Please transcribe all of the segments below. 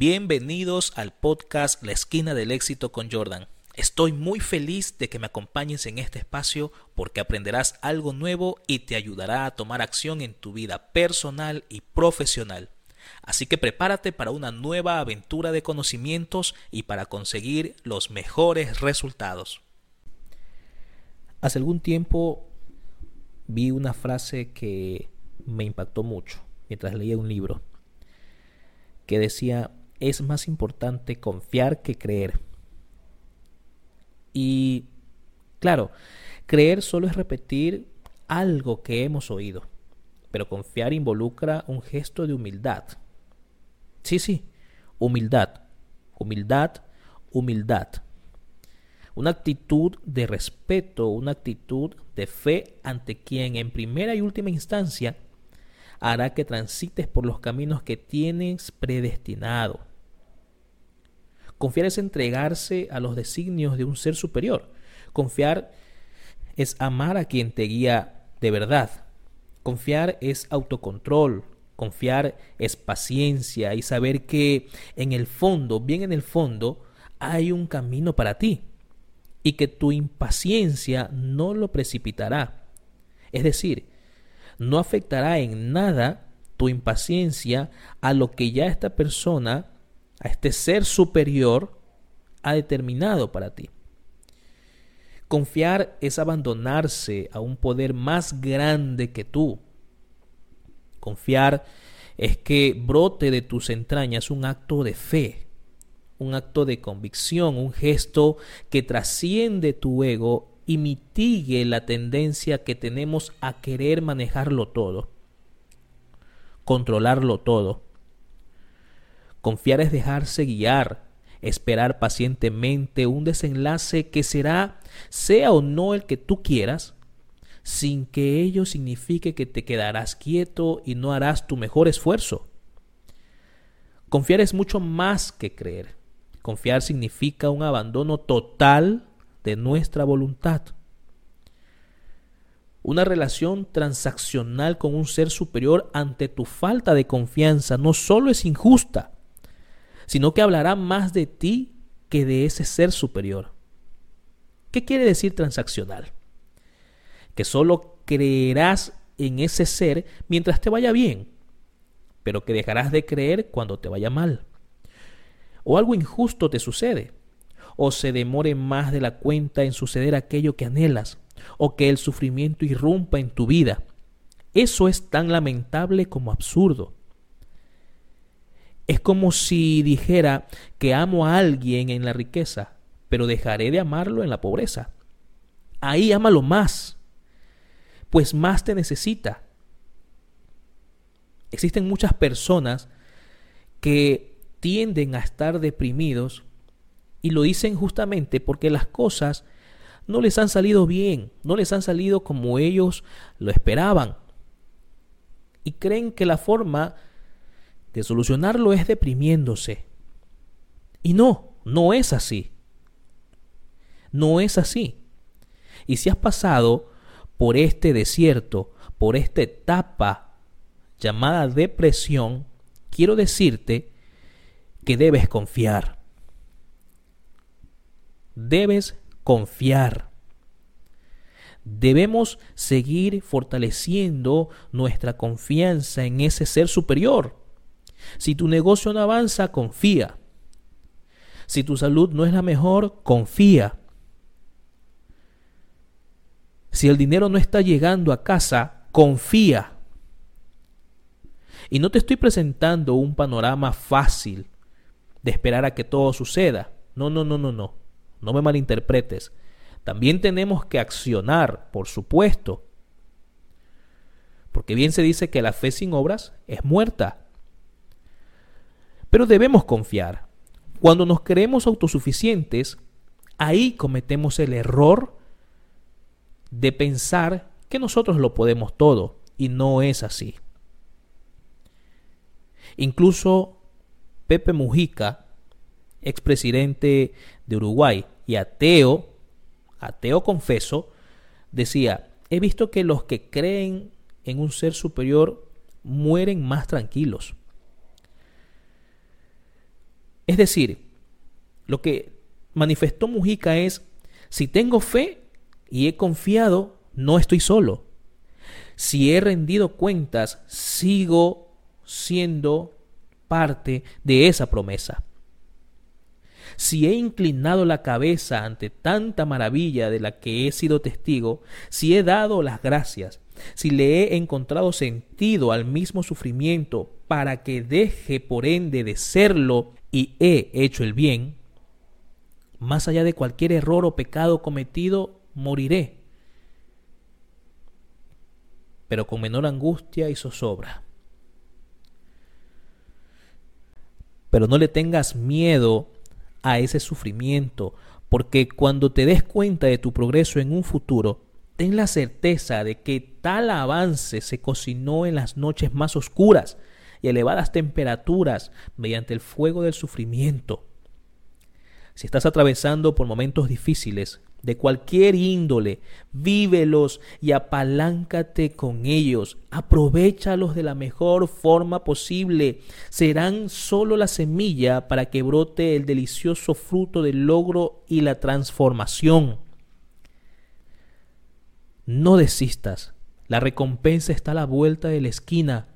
Bienvenidos al podcast La esquina del éxito con Jordan. Estoy muy feliz de que me acompañes en este espacio porque aprenderás algo nuevo y te ayudará a tomar acción en tu vida personal y profesional. Así que prepárate para una nueva aventura de conocimientos y para conseguir los mejores resultados. Hace algún tiempo vi una frase que me impactó mucho mientras leía un libro que decía es más importante confiar que creer. Y claro, creer solo es repetir algo que hemos oído, pero confiar involucra un gesto de humildad. Sí, sí, humildad, humildad, humildad. Una actitud de respeto, una actitud de fe ante quien en primera y última instancia hará que transites por los caminos que tienes predestinado. Confiar es entregarse a los designios de un ser superior. Confiar es amar a quien te guía de verdad. Confiar es autocontrol. Confiar es paciencia y saber que en el fondo, bien en el fondo, hay un camino para ti y que tu impaciencia no lo precipitará. Es decir, no afectará en nada tu impaciencia a lo que ya esta persona a este ser superior ha determinado para ti. Confiar es abandonarse a un poder más grande que tú. Confiar es que brote de tus entrañas un acto de fe, un acto de convicción, un gesto que trasciende tu ego y mitigue la tendencia que tenemos a querer manejarlo todo, controlarlo todo Confiar es dejarse guiar, esperar pacientemente un desenlace que será, sea o no el que tú quieras, sin que ello signifique que te quedarás quieto y no harás tu mejor esfuerzo. Confiar es mucho más que creer. Confiar significa un abandono total de nuestra voluntad. Una relación transaccional con un ser superior ante tu falta de confianza no solo es injusta, sino que hablará más de ti que de ese ser superior. ¿Qué quiere decir transaccional? Que solo creerás en ese ser mientras te vaya bien, pero que dejarás de creer cuando te vaya mal. O algo injusto te sucede, o se demore más de la cuenta en suceder aquello que anhelas, o que el sufrimiento irrumpa en tu vida. Eso es tan lamentable como absurdo. Es como si dijera que amo a alguien en la riqueza, pero dejaré de amarlo en la pobreza. Ahí ámalo más, pues más te necesita. Existen muchas personas que tienden a estar deprimidos y lo dicen justamente porque las cosas no les han salido bien, no les han salido como ellos lo esperaban. Y creen que la forma de solucionarlo es deprimiéndose. Y no, no es así. No es así. Y si has pasado por este desierto, por esta etapa llamada depresión, quiero decirte que debes confiar. Debes confiar. Debemos seguir fortaleciendo nuestra confianza en ese ser superior si tu negocio no avanza, confía. Si tu salud no es la mejor, confía. Si el dinero no está llegando a casa, confía. Y no te estoy presentando un panorama fácil de esperar a que todo suceda. No, no, no, no, no. No me malinterpretes. También tenemos que accionar, por supuesto. Porque bien se dice que la fe sin obras es muerta. Pero debemos confiar. Cuando nos creemos autosuficientes, ahí cometemos el error de pensar que nosotros lo podemos todo y no es así. Incluso Pepe Mujica, expresidente de Uruguay y ateo, ateo confeso, decía, he visto que los que creen en un ser superior mueren más tranquilos. Es decir, lo que manifestó Mujica es, si tengo fe y he confiado, no estoy solo. Si he rendido cuentas, sigo siendo parte de esa promesa. Si he inclinado la cabeza ante tanta maravilla de la que he sido testigo, si he dado las gracias, si le he encontrado sentido al mismo sufrimiento para que deje por ende de serlo y he hecho el bien, más allá de cualquier error o pecado cometido, moriré, pero con menor angustia y zozobra. Pero no le tengas miedo a ese sufrimiento, porque cuando te des cuenta de tu progreso en un futuro, ten la certeza de que tal avance se cocinó en las noches más oscuras y elevadas temperaturas mediante el fuego del sufrimiento. Si estás atravesando por momentos difíciles, de cualquier índole, vívelos y apaláncate con ellos, aprovechalos de la mejor forma posible, serán solo la semilla para que brote el delicioso fruto del logro y la transformación. No desistas, la recompensa está a la vuelta de la esquina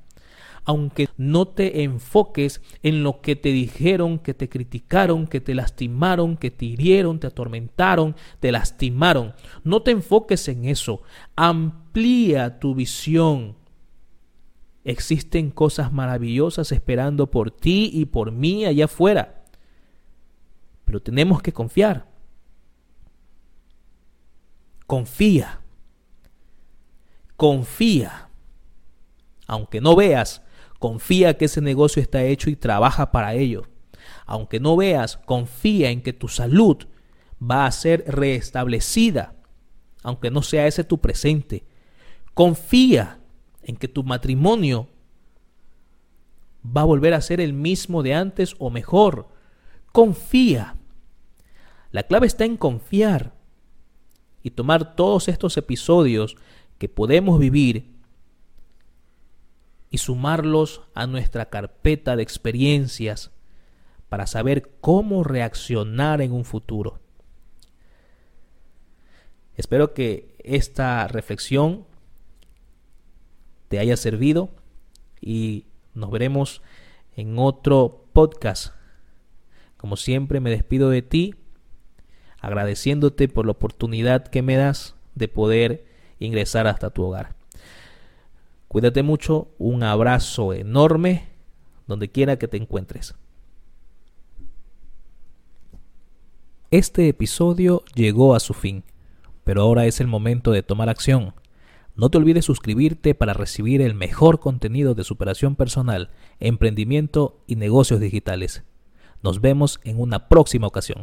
aunque no te enfoques en lo que te dijeron, que te criticaron, que te lastimaron, que te hirieron, te atormentaron, te lastimaron. No te enfoques en eso. Amplía tu visión. Existen cosas maravillosas esperando por ti y por mí allá afuera. Pero tenemos que confiar. Confía. Confía. Aunque no veas, Confía que ese negocio está hecho y trabaja para ello. Aunque no veas, confía en que tu salud va a ser restablecida, aunque no sea ese tu presente. Confía en que tu matrimonio va a volver a ser el mismo de antes o mejor. Confía. La clave está en confiar y tomar todos estos episodios que podemos vivir y sumarlos a nuestra carpeta de experiencias para saber cómo reaccionar en un futuro. Espero que esta reflexión te haya servido y nos veremos en otro podcast. Como siempre me despido de ti agradeciéndote por la oportunidad que me das de poder ingresar hasta tu hogar. Cuídate mucho, un abrazo enorme donde quiera que te encuentres. Este episodio llegó a su fin, pero ahora es el momento de tomar acción. No te olvides suscribirte para recibir el mejor contenido de superación personal, emprendimiento y negocios digitales. Nos vemos en una próxima ocasión.